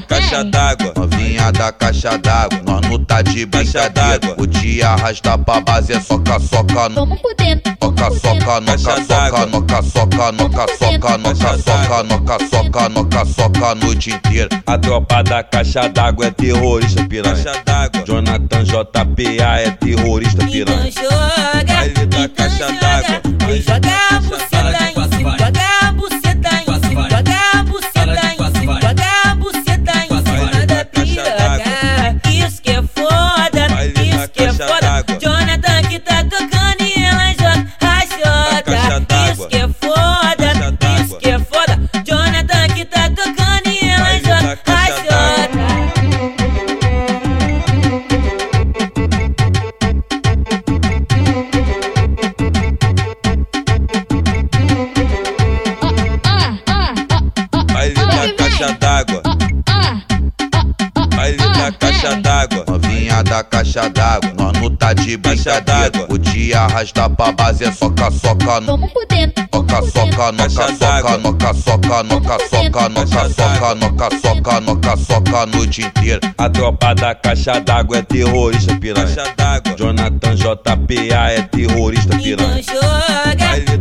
caixa d'água. Novinha da caixa d'água, nós não tá de brincadeira. O dia arrasta pra base é soca, soca, no Vamos por dentro. Noca, soca, noca, soca, noca, soca, noca, soca, noca, soca, noca, soca, noca, soca, a noite inteira. A tropa da caixa d'água é terrorista piranha. Caixa d'água. Jonathan JPA é terrorista piranha. Da da caixa d'água, nós não tá de brincadeira. d'água. O dia arrasta pra base é soca, soca, no Vamos por dentro. Noca, soca, noca, soca, noca, soca, noca, soca, noca, soca, noca, soca, noca, soca, a noite inteira. A tropa da caixa d'água é terrorista piranha. Caixa d'água. Jonathan JPA é terrorista piranha. então joga